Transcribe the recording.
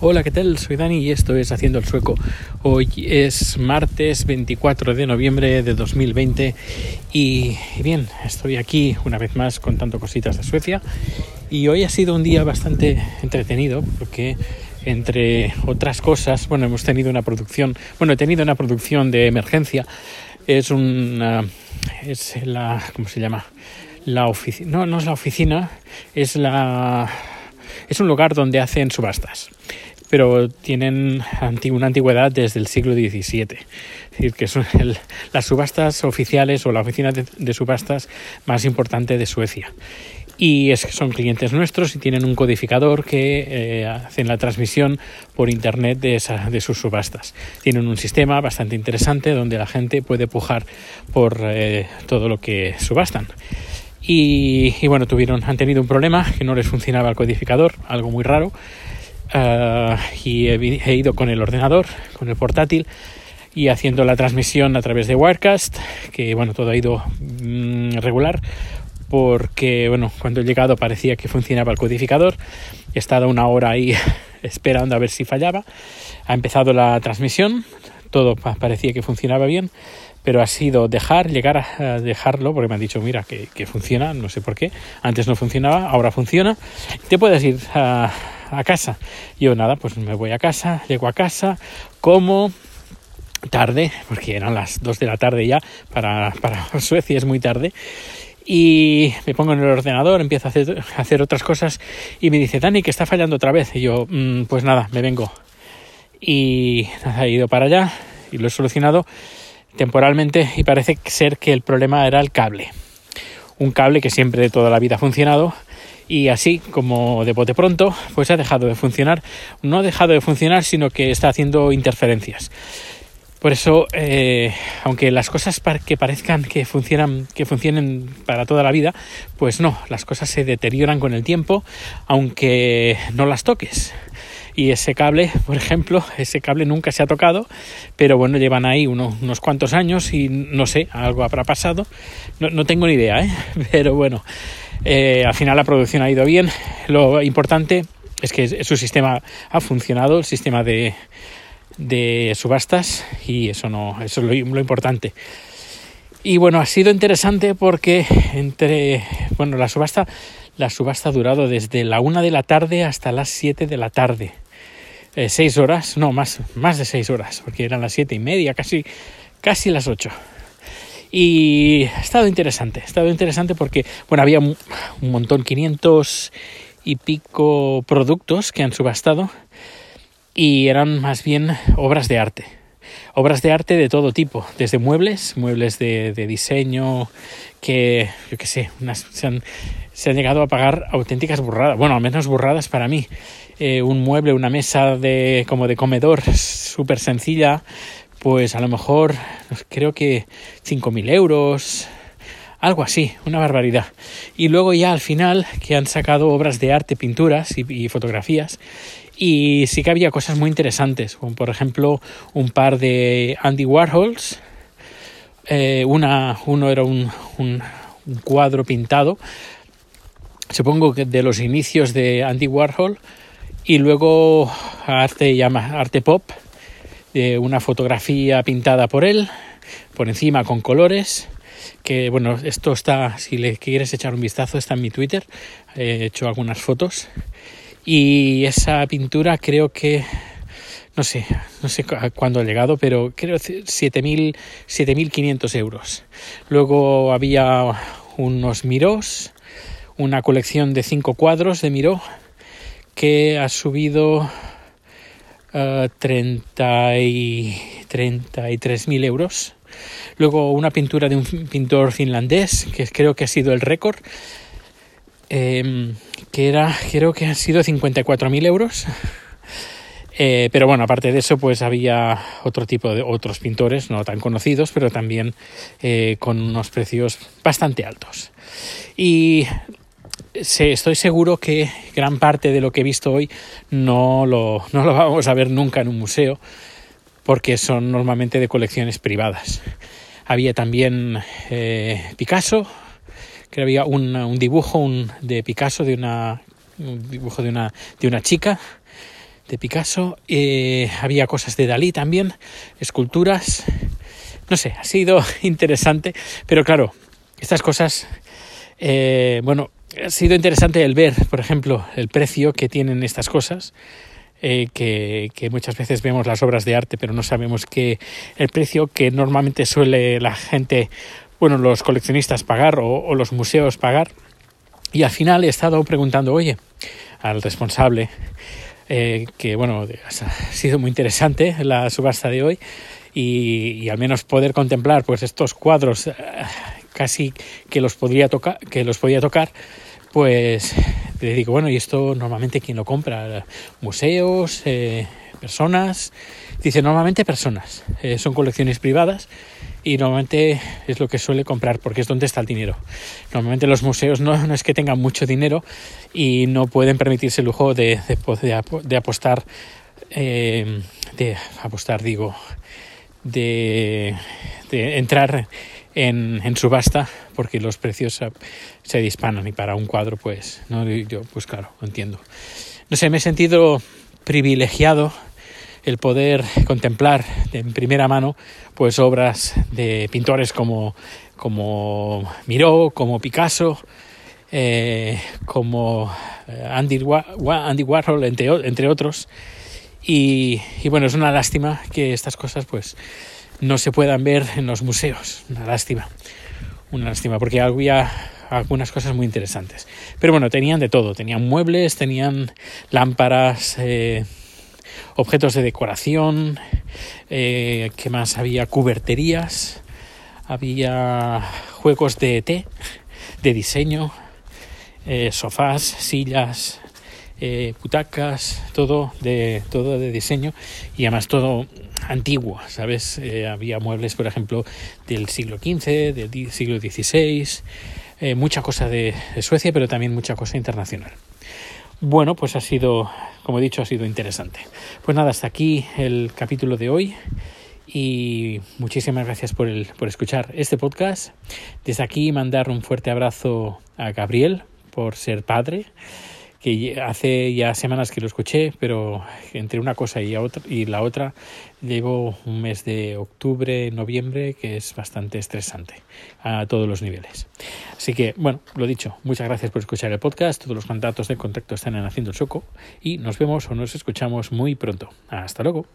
Hola, ¿qué tal? Soy Dani y esto es Haciendo el Sueco. Hoy es martes 24 de noviembre de 2020 y bien, estoy aquí una vez más contando cositas de Suecia y hoy ha sido un día bastante entretenido porque entre otras cosas, bueno, hemos tenido una producción, bueno, he tenido una producción de emergencia. Es una, es la, ¿cómo se llama? La oficina, no, no es la oficina, es la, es un lugar donde hacen subastas pero tienen una antigüedad desde el siglo XVII. Es decir, que son las subastas oficiales o la oficina de, subastas más importante de Suecia. Y son clientes nuestros y tienen un codificador que eh, hacen la transmisión por internet de, de, sus subastas. Tienen un sistema bastante interesante donde la gente puede pujar por eh, todo lo que subastan. Y, y, bueno, tuvieron, han tenido un problema que no les funcionaba el codificador, algo muy raro. Uh, y he, ido con el ordenador, con el portátil y haciendo la transmisión a través de Wirecast, que bueno, todo ha ido mm, regular porque bueno, cuando he llegado parecía que funcionaba el codificador. He estado una hora ahí esperando a ver si fallaba. Ha empezado la transmisión, todo parecía que funcionaba bien, pero ha sido dejar, llegar a dejarlo, porque me han dicho, mira, que, que funciona, no sé por qué, antes no funcionaba, ahora funciona. Te puedes ir a casa. Yo nada, pues me voy a casa, llego a casa, como tarde, porque eran las 2 de la tarde ya, para, para Suecia es muy tarde, y me pongo en el ordenador, empiezo a hacer, a hacer, otras cosas y me dice, Dani, que está fallando otra vez. Y yo, mm, pues nada, me vengo. Y nada, he ido para allá y lo he solucionado temporalmente y parece ser que el problema era el cable. Un cable que siempre de toda la vida ha funcionado y así como de bote pronto pues ha dejado de funcionar. No ha dejado de funcionar sino que está haciendo interferencias. Por eso eh, aunque las cosas que parezcan que funcionan que funcionen para toda la vida pues no las cosas se deterioran con el tiempo aunque no las toques y ese cable, por ejemplo, ese cable nunca se ha tocado, pero bueno, llevan ahí unos cuantos años y no sé, algo habrá pasado, no, tengo ni idea, ¿eh? pero bueno, eh, al final la producción ha ido bien. Lo importante es que su sistema ha funcionado, el sistema de, subastas, y eso no, eso es lo, importante. Y bueno, ha sido interesante porque entre, bueno, la subasta, la subasta ha durado desde la una de la tarde hasta las 7 de la tarde. Eh, seis horas, no, más, más de seis horas, porque eran las siete y media, casi, casi las ocho. Y ha estado interesante, ha estado interesante porque, bueno, había un montón, 500 y pico productos que han subastado y eran más bien obras de arte. Obras de arte de todo tipo, desde muebles, muebles de, diseño, que, yo qué sé, se, han, se, han, llegado a pagar auténticas burradas, bueno, al menos burradas para mí. Eh, un mueble, una mesa de, como de comedor súper sencilla, pues a lo mejor creo que 5.000 euros, algo así, una barbaridad. Y luego ya al final que han sacado obras de arte, pinturas y, fotografías. Y sí que había cosas muy interesantes, como por ejemplo un par de Andy Warhols. Eh, una, uno era un, un, cuadro pintado, supongo que de los inicios de Andy Warhol. Y luego arte, llama, arte pop, de una fotografía pintada por él, por encima con colores, que bueno, esto está, si le quieres echar un vistazo, está en mi Twitter, he hecho algunas fotos y esa pintura creo que no sé, no sé cuándo ha llegado, pero creo 7.500 euros. Luego había unos Mirós, una colección de cinco cuadros de Miró que ha subido 30 y 33.000 euros. Luego una pintura de un pintor finlandés, que creo que ha sido el récord, em, que era, creo que han sido 54.000 euros. Eh, pero bueno, aparte de eso, pues había otro tipo de otros pintores, no tan conocidos, pero también eh, con unos precios bastante altos. Y estoy seguro que gran parte de lo que he visto hoy no lo, no lo vamos a ver nunca en un museo porque son normalmente de colecciones privadas. Había también eh, Picasso, que había un, dibujo de Picasso de una un dibujo de una, de una chica de Picasso, eh, había cosas de Dalí también, esculturas, no sé, ha sido interesante, pero claro, estas cosas, eh, bueno, ha sido interesante el ver, por ejemplo, el precio que tienen estas cosas. Eh, que, que, muchas veces vemos las obras de arte, pero no sabemos que el precio que normalmente suele la gente, bueno, los coleccionistas pagar o, los museos pagar. Y al final he estado preguntando, oye, al responsable, eh, que bueno, ha sido muy interesante la subasta de hoy y, al menos poder contemplar pues estos cuadros eh, casi que los podría tocar, que los podía tocar, pues le digo, bueno, ¿y esto normalmente quién lo compra? ¿Museos? Eh, ¿Personas? Dice, normalmente personas. Son colecciones privadas y normalmente es lo que suele comprar porque es donde está el dinero. Normalmente los museos no, es que tengan mucho dinero y no pueden permitirse el lujo de, de, apostar, eh, de apostar digo, de, entrar en, subasta porque los precios se disparan y para un cuadro pues no yo pues claro entiendo no sé me he sentido privilegiado el poder contemplar en primera mano pues obras de pintores como como Miró como Picasso eh, como Andy, Andy Warhol entre, entre otros y, y bueno es una lástima que estas cosas pues no se puedan ver en los museos. Una lástima. Una lástima, porque había algunas cosas muy interesantes. Pero bueno, tenían de todo. Tenían muebles, tenían lámparas, eh, objetos de decoración. Eh, ¿Qué más? Había cuberterías. Había juegos de té, de diseño. Eh, sofás, sillas, eh, butacas, todo de, todo de diseño y además todo antiguo, ¿sabes? Eh, había muebles, por ejemplo, del siglo XV, del siglo XVI, eh, mucha cosa de Suecia, pero también mucha cosa internacional. Bueno, pues ha sido, como he dicho, ha sido interesante. Pues nada, hasta aquí el capítulo de hoy y muchísimas gracias por, el, por escuchar este podcast. Desde aquí mandar un fuerte abrazo a Gabriel por ser padre que hace ya semanas que lo escuché, pero entre una cosa y, otra, y la otra llevo un mes de octubre, noviembre, que es bastante estresante a todos los niveles. Así que, bueno, lo dicho, muchas gracias por escuchar el podcast, todos los contactos de contacto están en Haciendo el Soco y nos vemos o nos escuchamos muy pronto. Hasta luego.